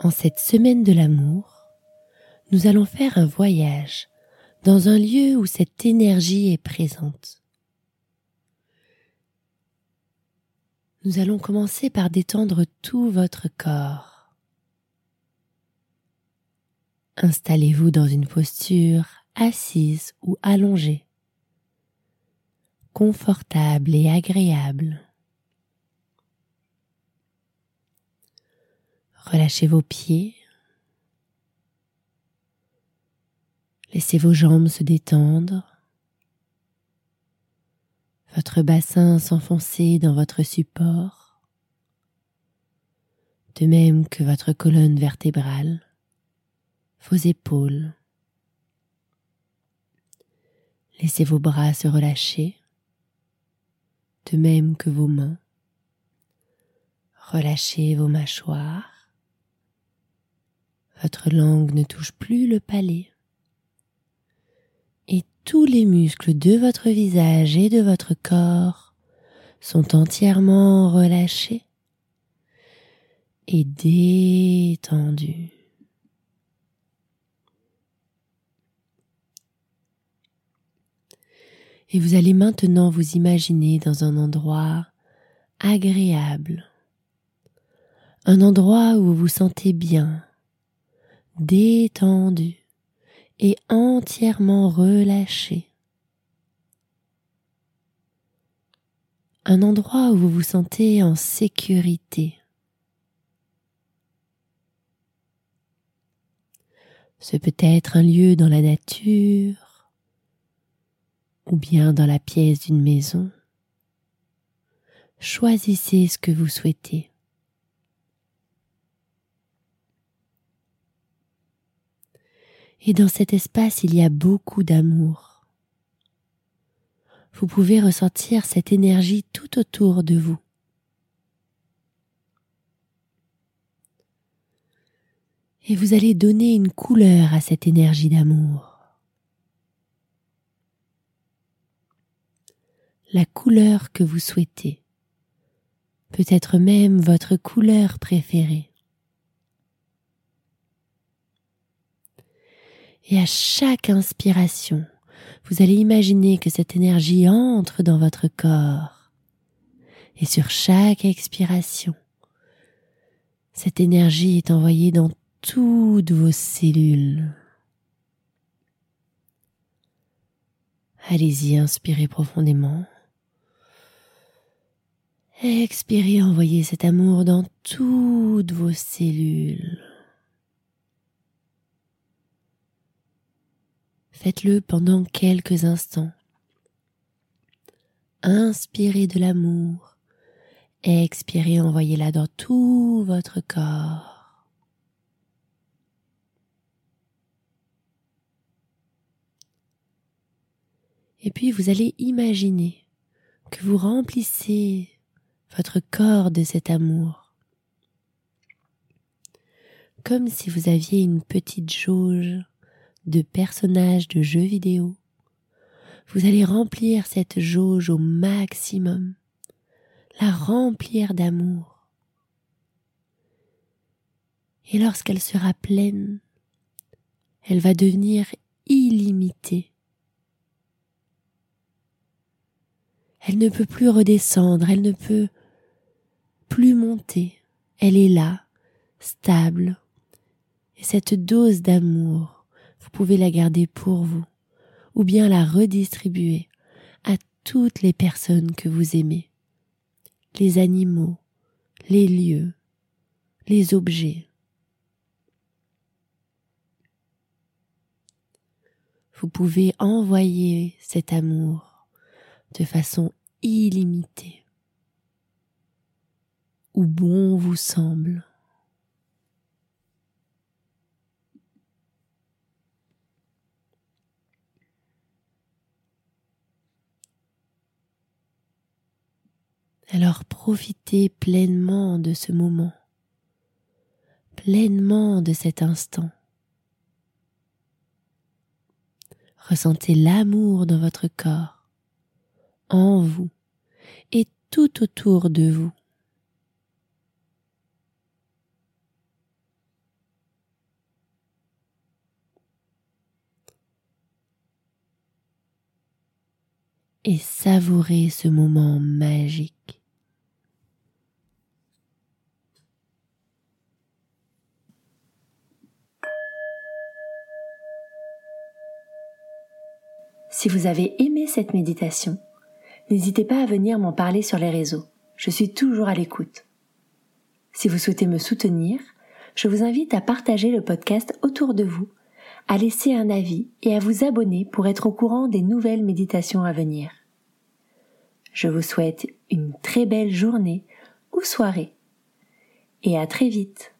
En cette semaine de l'amour, nous allons faire un voyage dans un lieu où cette énergie est présente. Nous allons commencer par détendre tout votre corps. Installez-vous dans une posture assise ou allongée, confortable et agréable. Relâchez vos pieds. Laissez vos jambes se détendre. Votre bassin s'enfoncer dans votre support. De même que votre colonne vertébrale, vos épaules. Laissez vos bras se relâcher, de même que vos mains. Relâchez vos mâchoires. Votre langue ne touche plus le palais. Et tous les muscles de votre visage et de votre corps sont entièrement relâchés et détendus. Et vous allez maintenant vous imaginer dans un endroit agréable, un endroit où vous vous sentez bien, détendu et entièrement relâché. Un endroit où vous vous sentez en sécurité. Ce peut être un lieu dans la nature ou bien dans la pièce d'une maison. Choisissez ce que vous souhaitez. Et dans cet espace, il y a beaucoup d'amour. Vous pouvez ressentir cette énergie tout autour de vous. Et vous allez donner une couleur à cette énergie d'amour. La couleur que vous souhaitez, peut-être même votre couleur préférée. Et à chaque inspiration, vous allez imaginer que cette énergie entre dans votre corps. Et sur chaque expiration, cette énergie est envoyée dans toutes vos cellules. Allez-y, inspirez profondément. Expirez, envoyez cet amour dans toutes vos cellules. Faites-le pendant quelques instants. Inspirez de l'amour. Expirez, envoyez-la dans tout votre corps. Et puis vous allez imaginer que vous remplissez votre corps de cet amour. Comme si vous aviez une petite jauge de personnages de jeux vidéo. Vous allez remplir cette jauge au maximum, la remplir d'amour. Et lorsqu'elle sera pleine, elle va devenir illimitée. Elle ne peut plus redescendre, elle ne peut plus monter. Elle est là, stable. Et cette dose d'amour Vous pouvez la garder pour vous ou bien la redistribuer à toutes les personnes que vous aimez, les animaux, les lieux, les objets. Vous pouvez envoyer cet amour de façon illimitée, où bon vous semble. Alors profitez pleinement de ce moment, pleinement de cet instant. Ressentez l'amour dans votre corps, en vous et tout autour de vous. Et savourez ce moment magique. Si vous avez aimé cette méditation, n'hésitez pas à venir m'en parler sur les réseaux. Je suis toujours à l'écoute. Si vous souhaitez me soutenir, je vous invite à partager le podcast autour de vous, à laisser un avis et à vous abonner pour être au courant des nouvelles méditations à venir. Je vous souhaite une très belle journée ou soirée et à très vite.